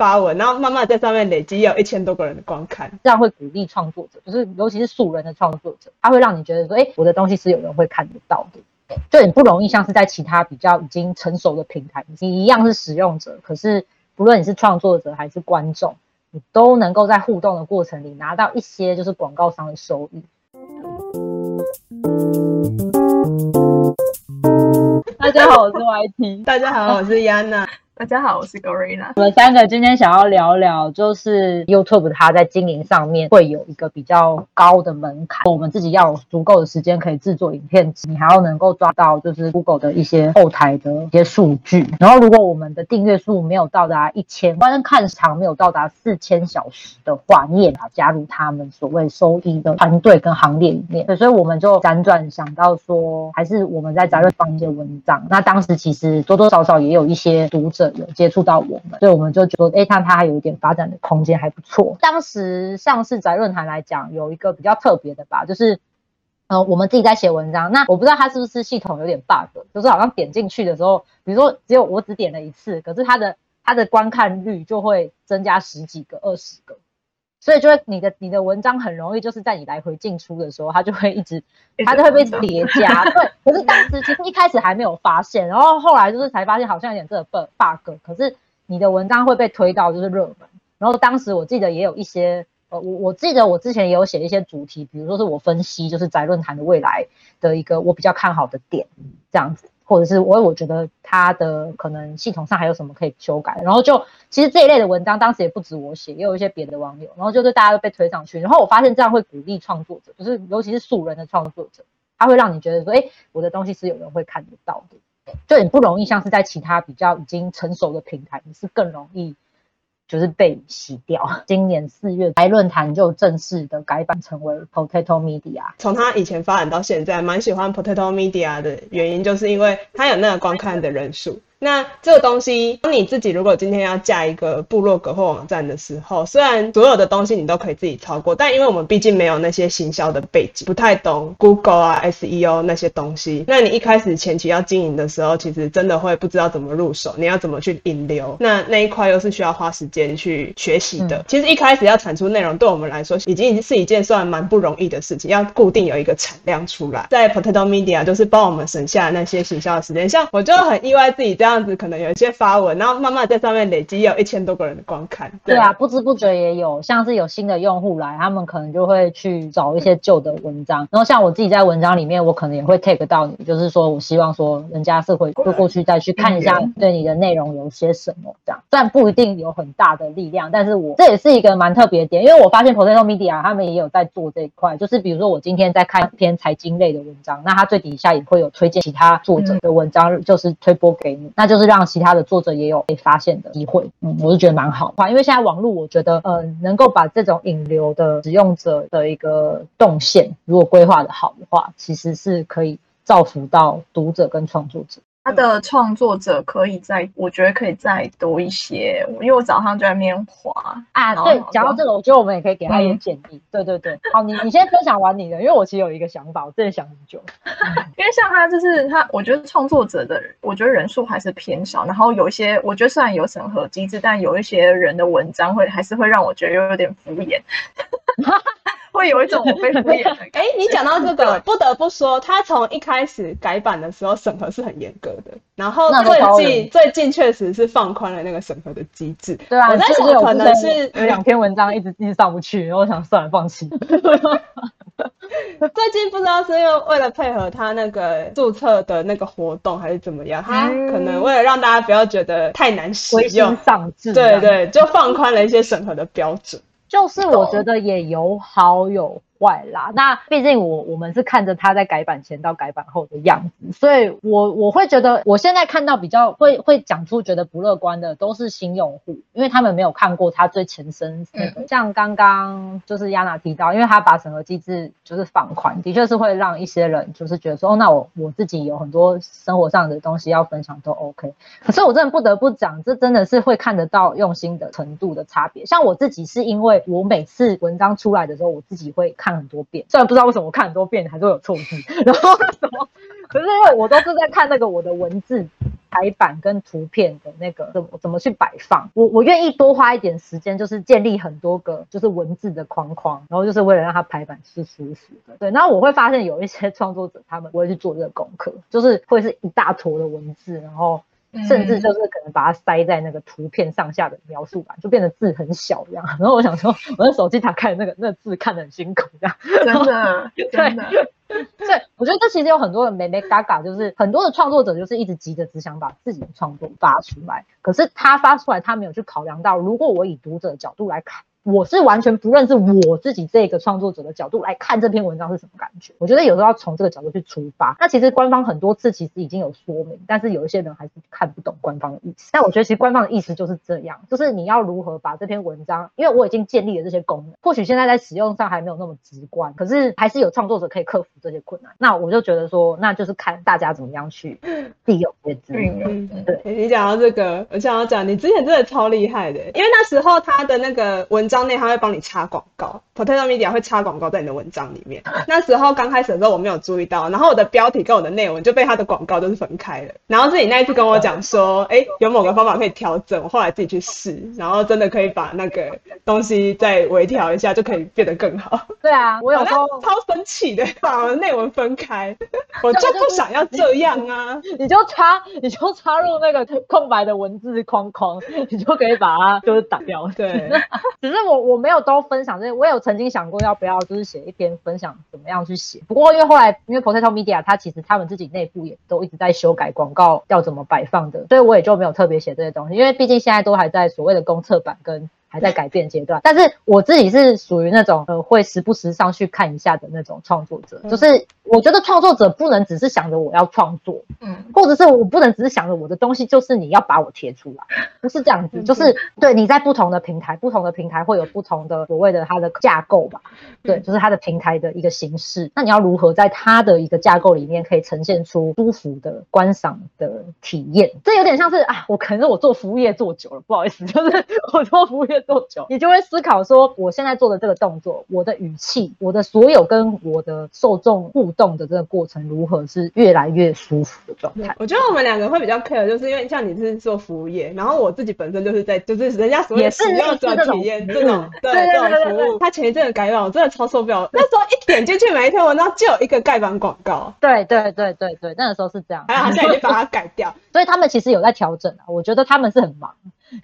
发文，然后慢慢在上面累积，有一千多个人的观看，这样会鼓励创作者，就是尤其是素人的创作者，他会让你觉得说，哎，我的东西是有人会看得到的，就很不容易像是在其他比较已经成熟的平台，你一样是使用者，可是不论你是创作者还是观众，你都能够在互动的过程里拿到一些就是广告商的收益。大家好，我是 YT。大家好，我是 Yana。大家好，我是 Gorina。我们三个今天想要聊聊，就是 YouTube 它在经营上面会有一个比较高的门槛，我们自己要有足够的时间可以制作影片，你还要能够抓到就是 Google 的一些后台的一些数据。然后，如果我们的订阅数没有到达一千，观看长没有到达四千小时的话，你也要加入他们所谓收益的团队跟行列里面。对，所以我们就辗转想到说，还是我们在杂志放一些文章。那当时其实多多少少也有一些读者。有接触到我们，所以我们就觉得，哎，他他还有一点发展的空间，还不错。当时上市宅论坛来讲，有一个比较特别的吧，就是，呃，我们自己在写文章，那我不知道它是不是系统有点 bug，就是好像点进去的时候，比如说只有我只点了一次，可是它的它的观看率就会增加十几个、二十个。所以就会你的你的文章很容易就是在你来回进出的时候，它就会一直它就会被叠加。对，可是当时其实一开始还没有发现，然后后来就是才发现好像有点这个 bug。可是你的文章会被推到就是热门。然后当时我记得也有一些呃，我我记得我之前也有写一些主题，比如说是我分析就是宅论坛的未来的一个我比较看好的点这样子。或者是我我觉得他的可能系统上还有什么可以修改，然后就其实这一类的文章当时也不止我写，也有一些别的网友，然后就是大家都被推上去，然后我发现这样会鼓励创作者，就是尤其是素人的创作者，他会让你觉得说，哎，我的东西是有人会看得到的，就很不容易像是在其他比较已经成熟的平台，你是更容易。就是被洗掉。今年四月，白论坛就正式的改版成为 Potato Media。从他以前发展到现在，蛮喜欢 Potato Media 的原因，就是因为它有那个观看的人数。那这个东西，当你自己如果今天要架一个部落格或网站的时候，虽然所有的东西你都可以自己操过，但因为我们毕竟没有那些行销的背景，不太懂 Google 啊、SEO 那些东西，那你一开始前期要经营的时候，其实真的会不知道怎么入手，你要怎么去引流，那那一块又是需要花时间去学习的。其实一开始要产出内容，对我们来说已经是一件算蛮不容易的事情，要固定有一个产量出来。在 Potato Media 就是帮我们省下那些行销的时间，像我就很意外自己这样。这样子可能有一些发文，然后慢慢在上面累积，有一千多个人的观看。对啊，不知不觉也有，像是有新的用户来，他们可能就会去找一些旧的文章。然后像我自己在文章里面，我可能也会 take 到你，就是说我希望说人家是会就过去再去看一下对你的内容有些什么这样。虽然不一定有很大的力量，但是我这也是一个蛮特别的点，因为我发现 Potato Media 他们也有在做这一块，就是比如说我今天在看一篇财经类的文章，那它最底下也会有推荐其他作者的文章，就是推播给你。那就是让其他的作者也有被发现的机会，嗯，我是觉得蛮好的，因为现在网络，我觉得，呃，能够把这种引流的使用者的一个动线，如果规划的好的话，其实是可以造福到读者跟创作者。他的创作者可以再，我觉得可以再多一些，因为我早上就在那边滑啊。对，讲到这个，我觉得我们也可以给他一点建议。对对对，好，你你先分享完你的，因为我其实有一个想法，我真的想很久。因为像他就是他，我觉得创作者的，我觉得人数还是偏少。然后有一些，我觉得虽然有审核机制，但有一些人的文章会还是会让我觉得有点敷衍。会有一种被敷衍的。哎，你讲到这个，不得不说，他从一开始改版的时候审核是很严格的，然后最近最近确实是放宽了那个审核的机制。对啊，我在想可能是有两篇文章一直一直上不去，然后我想算了，放弃。最近不知道是因为为了配合他那个注册的那个活动还是怎么样，他可能为了让大家不要觉得太难使用，上智，对对，就放宽了一些审核的标准。就是我觉得也有好有。坏啦，那毕竟我我们是看着他在改版前到改版后的样子，所以我我会觉得我现在看到比较会会讲出觉得不乐观的都是新用户，因为他们没有看过他最前身那个，像刚刚就是亚娜提到，因为他把审核机制就是放宽，的确是会让一些人就是觉得说，哦，那我我自己有很多生活上的东西要分享都 OK，可是我真的不得不讲，这真的是会看得到用心的程度的差别。像我自己是因为我每次文章出来的时候，我自己会看。看很多遍，虽然不知道为什么我看很多遍还是会有错字，然后什么，可是因为我都是在看那个我的文字排版跟图片的那个怎么怎么去摆放。我我愿意多花一点时间，就是建立很多个就是文字的框框，然后就是为了让它排版是舒服的。对，然后我会发现有一些创作者他们不会去做这个功课，就是会是一大坨的文字，然后。甚至就是可能把它塞在那个图片上下的描述栏，就变得字很小这样。然后我想说，我的手机打开那个那字看得很辛苦这样。真的，真的。对，我觉得这其实有很多的美美嘎嘎，就是很多的创作者就是一直急着只想把自己的创作发出来，可是他发出来，他没有去考量到，如果我以读者角度来看。我是完全不认识我自己这个创作者的角度来看这篇文章是什么感觉。我觉得有时候要从这个角度去出发。那其实官方很多次其实已经有说明，但是有一些人还是看不懂官方的意思。但我觉得其实官方的意思就是这样，就是你要如何把这篇文章，因为我已经建立了这些功能，或许现在在使用上还没有那么直观，可是还是有创作者可以克服这些困难。那我就觉得说，那就是看大家怎么样去 利用这些资源。对你讲到这个，我想要讲，你之前真的超厉害的，因为那时候他的那个文章内他会帮你插广告，Potato Media 会插广告在你的文章里面。那时候刚开始的时候我没有注意到，然后我的标题跟我的内文就被他的广告就是分开了。然后是你那一次跟我讲说，哎，有某个方法可以调整，我后来自己去试，然后真的可以把那个东西再微调一下，就可以变得更好。对啊，我有时候超生气的，把我的内文分开，我就不想要这样啊！你就插，你就插入那个空白的文字框框，你就可以把它就是打掉。对。只 是我我没有都分享这些，我有曾经想过要不要就是写一篇分享怎么样去写。不过因为后来因为 Potato Media 它其实他们自己内部也都一直在修改广告要怎么摆放的，所以我也就没有特别写这些东西。因为毕竟现在都还在所谓的公测版跟。还在改变阶段，但是我自己是属于那种呃会时不时上去看一下的那种创作者，就是我觉得创作者不能只是想着我要创作，嗯，或者是我不能只是想着我的东西就是你要把我贴出来，不是这样子，就是对你在不同的平台，不同的平台会有不同的所谓的它的架构吧，对，就是它的平台的一个形式，那你要如何在它的一个架构里面可以呈现出舒服的观赏的体验？这有点像是啊，我可能是我做服务业做久了，不好意思，就是我做服务业。多久，你就会思考说，我现在做的这个动作，我的语气，我的所有跟我的受众互动的这个过程，如何是越来越舒服的状态？我觉得我们两个会比较 care，就是因为像你是做服务业，然后我自己本身就是在，就是人家所谓使用者体验这种对这种服务。他前一阵的改版，我真的超受不了。那时候一点进去每一篇文章就有一个盖板广告。对对对对对，那个时候是这样。还好现在已经把它改掉，所以他们其实有在调整啊。我觉得他们是很忙。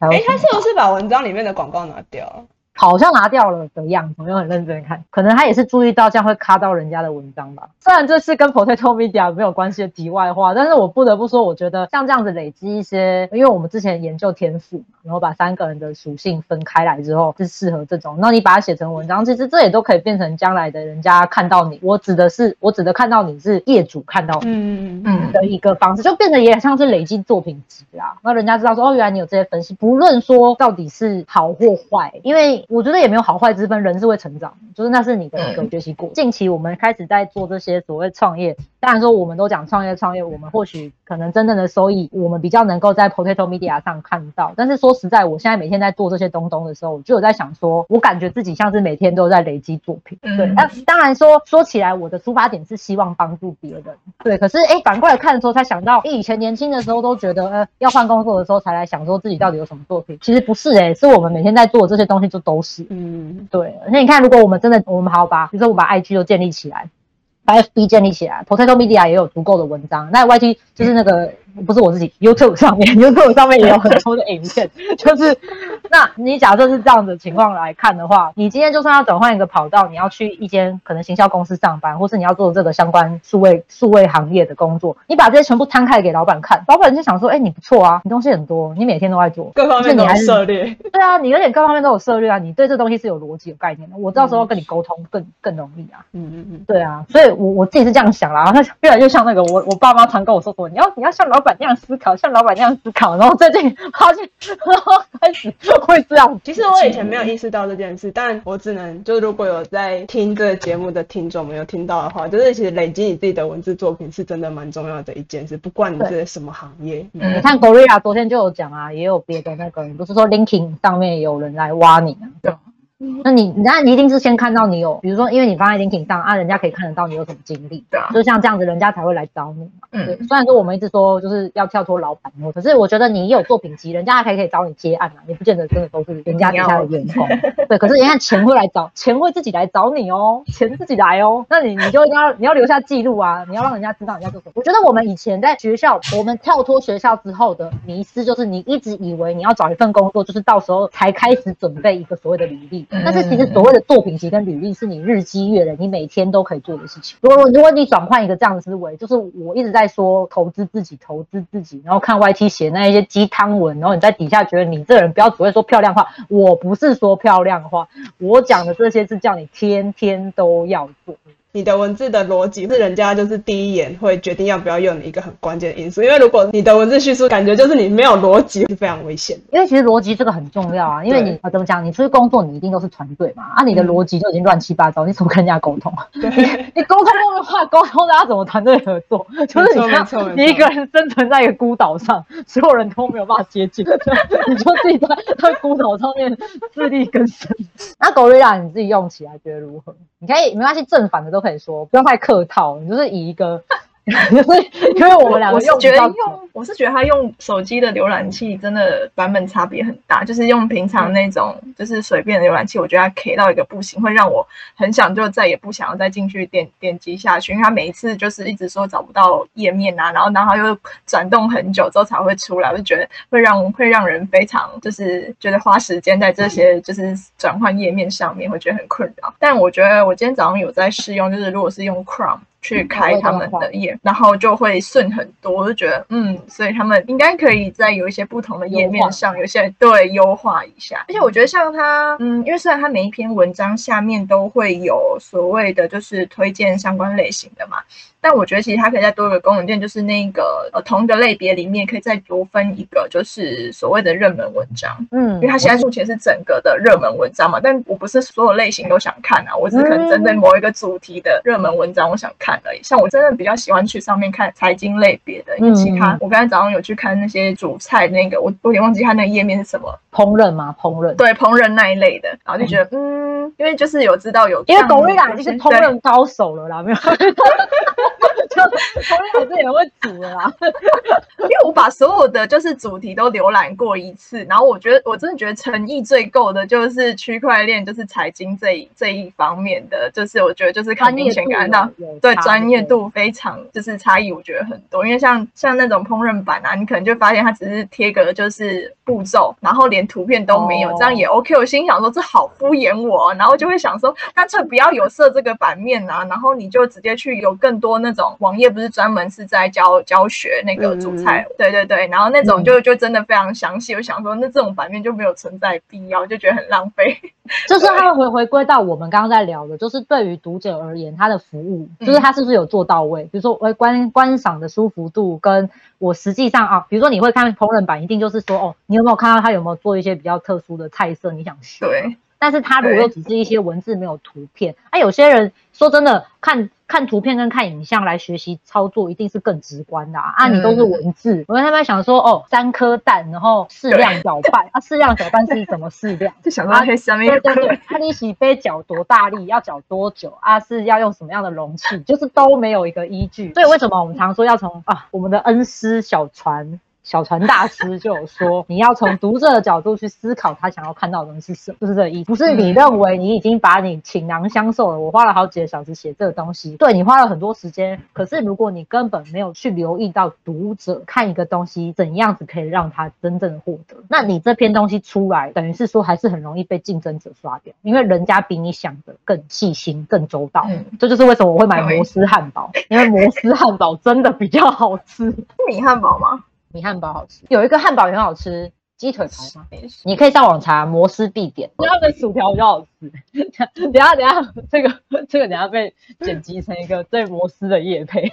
哎，他是不是把文章里面的广告拿掉？好像拿掉了的样子，我有很认真看，可能他也是注意到这样会卡到人家的文章吧。虽然这是跟 Potato Media 没有关系的题外话，但是我不得不说，我觉得像这样子累积一些，因为我们之前研究天赋嘛，然后把三个人的属性分开来之后，是适合这种。那你把它写成文章，其实这也都可以变成将来的人家看到你。我指的是，我指的看到你是业主看到你，嗯嗯嗯的一个方式，就变得也像是累积作品集啊。那人家知道说，哦，原来你有这些分析，不论说到底是好或坏，因为。我觉得也没有好坏之分，人是会成长，就是那是你的一个学习过近期我们开始在做这些所谓创业，当然说我们都讲创业创业，我们或许可能真正的收益，我们比较能够在 Potato Media 上看到。但是说实在，我现在每天在做这些东东的时候，我就有在想说，我感觉自己像是每天都在累积作品。对，那当然说说起来，我的出发点是希望帮助别人。对，可是哎，反过来看的时候，才想到，以前年轻的时候都觉得，呃，要换工作的时候才来想说自己到底有什么作品。其实不是哎，是我们每天在做这些东西就都。都是，嗯，对。那你看，如果我们真的，我们好把，比如说我把 IG 都建立起来，把 FB 建立起来，Potato Media 也有足够的文章，那 YT 就是那个。不是我自己，YouTube 上面，YouTube 上面也有很多的影片，就是，那你假设是这样的情况来看的话，你今天就算要转换一个跑道，你要去一间可能行销公司上班，或是你要做这个相关数位数位行业的工作，你把这些全部摊开给老板看，老板就想说，哎，你不错啊，你东西很多，你每天都在做，各方面都有涉猎，对啊，你有点各方面都有涉猎啊，你对这东西是有逻辑有概念的，我到时候跟你沟通更更容易啊，嗯嗯嗯，对啊，所以我我自己是这样想啦，然后越来越像那个我我爸妈常跟我说说，你要你要像老板那样思考。像老板那样思考，然后最近发现，然后开始会这样。其实我以前没有意识到这件事，但我只能就如果有在听这个节目的听众没有听到的话，就是其实累积你自己的文字作品是真的蛮重要的一件事，不管你是什么行业。你看 Gorilla 昨天就有讲啊，也有别的那个，不是说 LinkedIn 上面有人来挖你啊？那你那你一定是先看到你有，比如说因为你放在 LinkedIn 上啊，人家可以看得到你有什么经历，对啊，就像这样子，人家才会来找你嘛。对，嗯，虽然说我们一直说就是要跳脱老板哦，可是我觉得你有作品集，人家还可以可以找你接案啊，也不见得真的都是人家底下的员工。对，可是人家钱会来找，钱会自己来找你哦，钱自己来哦，那你你就要 你要留下记录啊，你要让人家知道人家做什么。我觉得我们以前在学校，我们跳脱学校之后的迷失，就是你一直以为你要找一份工作，就是到时候才开始准备一个所谓的履历，嗯但是其实所谓的作品集跟履历是你日积月累，你每天都可以做的事情。如果如果你转换一个这样的思维，就是我一直在说投资自己，投资自己，然后看 YT 写那一些鸡汤文，然后你在底下觉得你这人不要只会说漂亮话，我不是说漂亮话，我讲的这些是叫你天天都要做。的文字的逻辑是人家就是第一眼会决定要不要用你一个很关键的因素，因为如果你的文字叙述感觉就是你没有逻辑，是非常危险的。因为其实逻辑这个很重要啊，因为你怎么讲，你出去工作你一定都是团队嘛，啊你的嗯逻辑就已经乱七八糟，你怎么跟人家沟通？对，你沟通的话，沟通大家怎么团队合作？就是你你一个人生存在一个孤岛上，所有人都没有办法接近，你就自己在在孤岛上面自力更生。那 Gorilla 你自己用起来觉得如何？你可以没关系，正反的都可以说，不用太客套，你就是以一个，就是因为我们两个我觉得我是觉得它用手机的浏览器真的版本差别很大，就是用平常那种就是随便的浏览器，我觉得它 K 到一个不行，会让我很想就再也不想要再进去点点击下去，因为它每一次就是一直说找不到页面啊，然后然后又转动很久之后才会出来，我就觉得会让会让人非常就是觉得花时间在这些就是转换页面上面会觉得很困扰。但我觉得我今天早上有在试用，就是如果是用 Chrome。去开他们的页，然后就会顺很多，我就觉得嗯，所以他们应该可以在有一些不同的页面上，有一些对优化一下。而且我觉得像他，嗯，因为虽然他每一篇文章下面都会有所谓的就是推荐相关类型的嘛，但我觉得其实它可以再多一个功能键，就是那个呃同一个类别里面可以再多分一个，就是所谓的热门文章。嗯因为它现在目前是整个的热门文章嘛，但我不是所有类型都想看啊，我只是可能针对某一个主题的热门文章我想看而已。像我真的比较喜欢去上面看财经类别的，因为其他嗯我刚才早上有去看那些主菜那个，我我有点忘记它那个页面是什么，烹饪吗，烹饪。对烹饪那一类的，然后就觉得嗯，因为就是有知道有因为像 Gorilla 有已经是些烹饪高手了啦，没有，就 Gorilla 自己很会煮了啦。因为我把所有的就是主题都浏览过一次，然后我觉得我真的觉得诚意最够的就是区块链，就是财经这一这一方面的，就是我觉得就是看明显感到。对专业，度非常就是差异，我觉得很多。因为像像那种烹饪版啊，你可能就发现它只是贴个就是步骤，然后连图片都没有，哦这样也 OK。我心想说这好敷衍我、然后就会想说干脆不要有设这个版面啊，然后你就直接去有更多那种网页，不是专门是在教教学那个煮菜，对对对，然后那种就就真的非常详细。我想说那这种版面就没有存在必要，就觉得很浪费。就是它会回回归到我们刚刚在聊的，就是对于读者而言，它的服务嗯就是它是不是有做到位？比如说，我，观观赏的舒服度，跟我实际上啊，比如说你会看烹饪版，一定就是说，哦，你有没有看到他有没有做一些比较特殊的菜色，你想学？对。但是它如果又只是一些文字没有图片，啊，有些人说真的，看看图片跟看影像来学习操作，一定是更直观的啊。啊你都是文字，我跟他们想说，哦，三颗蛋，然后适量搅拌，啊，适量搅拌是怎么适量？就想到黑下面有对对对，啊，你洗杯搅多大力，要搅多久啊？是要用什么样的容器？就是都没有一个依据。所以为什么我们常说要从啊，我们的恩师小船。小船大师就有说，你要从读者的角度去思考他想要看到的东西是什么，就是这个意思。不是你认为你已经把你倾囊相授了，我花了好几个小时写这个东西，对你花了很多时间，可是如果你根本没有去留意到读者看一个东西怎样子可以让他真正的获得，那你这篇东西出来，等于是说还是很容易被竞争者刷掉，因为人家比你想的更细心、更周到。嗯这就是为什么我会买摩斯汉堡，因为摩斯汉堡真的比较好吃。米汉堡吗？米汉堡好吃，有一个汉堡也很好吃，鸡腿排你可以上网查摩斯必点，因为他们的薯条比较好吃。思。等下等下，这个 这个等下被剪辑成一个对摩斯的夜配。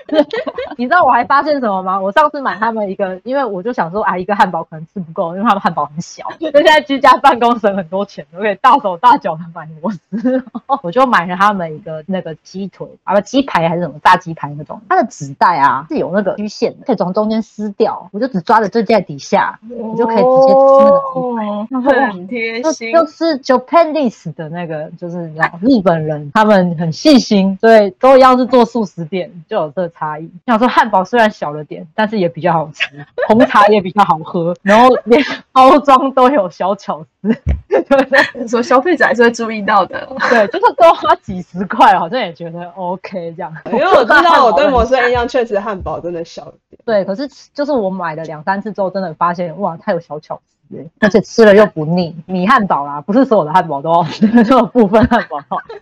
你知道我还发现什么吗？我上次买他们一个，因为我就想说啊，一个汉堡可能吃不够，因为他们汉堡很小。就现在居家办公省很多钱，我可以大手大脚的买摩斯，我就买了他们一个那个鸡腿啊不鸡排还是什么炸鸡排那种，它的纸袋啊是有那个虚线的，可以从中间撕掉，我就只抓着这在底下，你就可以直接吃那个鸡排。很贴就心，就是 Japanese 的那个，就是你知道日本人，他们很细心，所以都一样是做素食店，就有这个差异。想说汉堡虽然小了点，但是也比较好吃，红茶也比较好喝，然后连包装都有小巧思，对不对？说消费者还是会注意到的。对，就是多花几十块，好像也觉得 OK 这样。因为我知道我对摩斯的印象确实汉堡真的小一点。对，可是就是我买了两三次之后，真的发现哇，它有小巧思欸，而且吃了又不腻。米汉堡啦，不是所有的汉堡都好吃，就有部分汉堡好吃。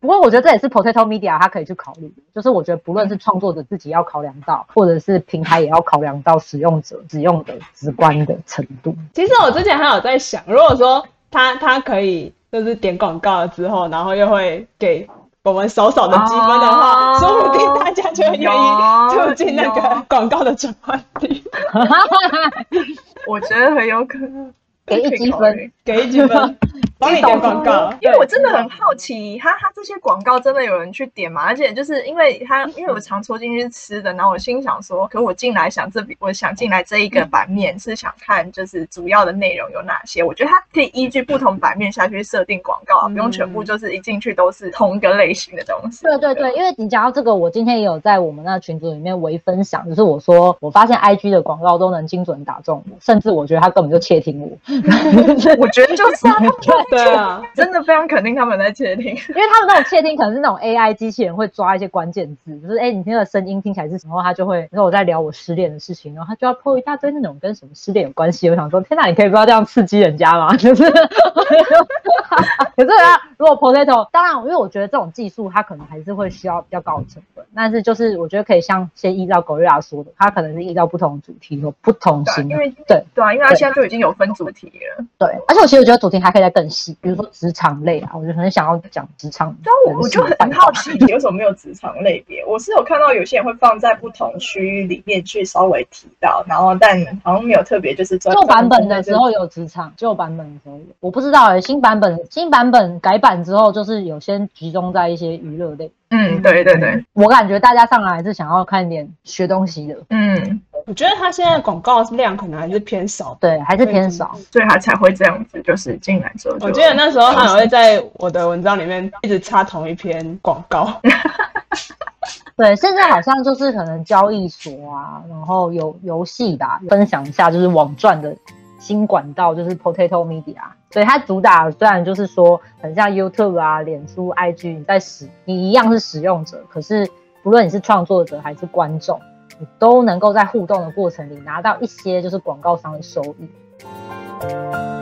不过我觉得这也是 Potato Media 它可以去考虑，就是我觉得不论是创作者自己要考量到，或者是平台也要考量到使用者使用的直观的程度。其实我之前还有在想，如果说他他可以就是点广告了之后，然后又会给我们少少的积分的话，哦说不定大家就会愿意促进那个有广告的转换率，我觉得很有可能。给一积分，给一积分，帮你点广告。因为我真的很好奇，他他这些广告真的有人去点吗？而且就是因为他，因为我常戳进去吃的，然后我心想说，可我进来想这笔，我想进来这一个版面是想看就是主要的内容有哪些。我觉得它可以依据不同版面下去设定广告啊，不用全部就是一进去都是同一个类型的东西。对对对，因为你讲到这个，我今天也有在我们那群组里面微分享，就是我说我发现 IG 的广告都能精准打中我，甚至我觉得他根本就窃听我，我觉得就是啊，他们 对啊，真的非常肯定他们在窃听。因为他们那种窃听可能是那种 AI 机器人会抓一些关键字，就是哎、你听的声音听起来是什么，他就会，然后我在聊我失恋的事情，然后他就要破一大堆那种跟什么失恋有关系。我想说，天哪，你可以不要这样刺激人家吗？就是，可是啊，如果 Potato，当然，因为我觉得这种技术它可能还是会需要比较高的成本，但是就是我觉得可以像先依照狗瑞亚说的，它可能是依照不同的主题有不同，型的因为对对啊，因为他现在就已经有分主题了。对，而且我其实觉得主题还可以再更细，比如说职场类啊，我就很想要讲职场人但我我就很好奇，你为什么没有职场类别？我是有看到有些人会放在不同区域里面去稍微提到，然后但好像没有特别就是专旧版本的时候有职场，旧版本的时候有，我不知道哎、新版本新版本改版之后，就是有先集中在一些娱乐类。嗯，对对对，我感觉大家上来还是想要看点学东西的，嗯，我觉得他现在广告量可能还是偏少。对，还是偏少。所以他才会这样子，就是进来之后，我记得那时候他也会在我的文章里面一直插同一篇广告。对，现在好像就是可能交易所啊，然后有游戏吧，分享一下就是网赚的新管道，就是 Potato Media。所以它主打虽然就是说很像 YouTube 啊、脸书、IG，你在使你一样是使用者，可是不论你是创作者还是观众，你都能够在互动的过程里拿到一些就是广告商的收益。